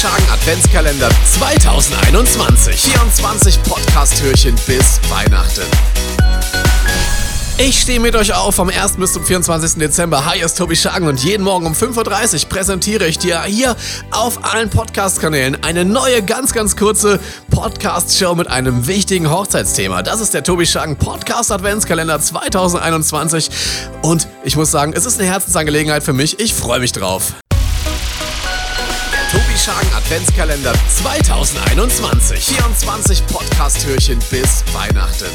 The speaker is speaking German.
Schagen Adventskalender 2021. 24 Podcast-Türchen bis Weihnachten. Ich stehe mit euch auf vom 1. bis zum 24. Dezember. Hi, ist Tobi Schagen und jeden Morgen um 5.30 Uhr präsentiere ich dir hier auf allen Podcast-Kanälen eine neue, ganz, ganz kurze Podcast-Show mit einem wichtigen Hochzeitsthema. Das ist der Tobi Schagen Podcast Adventskalender 2021 und ich muss sagen, es ist eine Herzensangelegenheit für mich. Ich freue mich drauf. Schagen Adventskalender 2021. 24 Podcast-Türchen bis Weihnachten.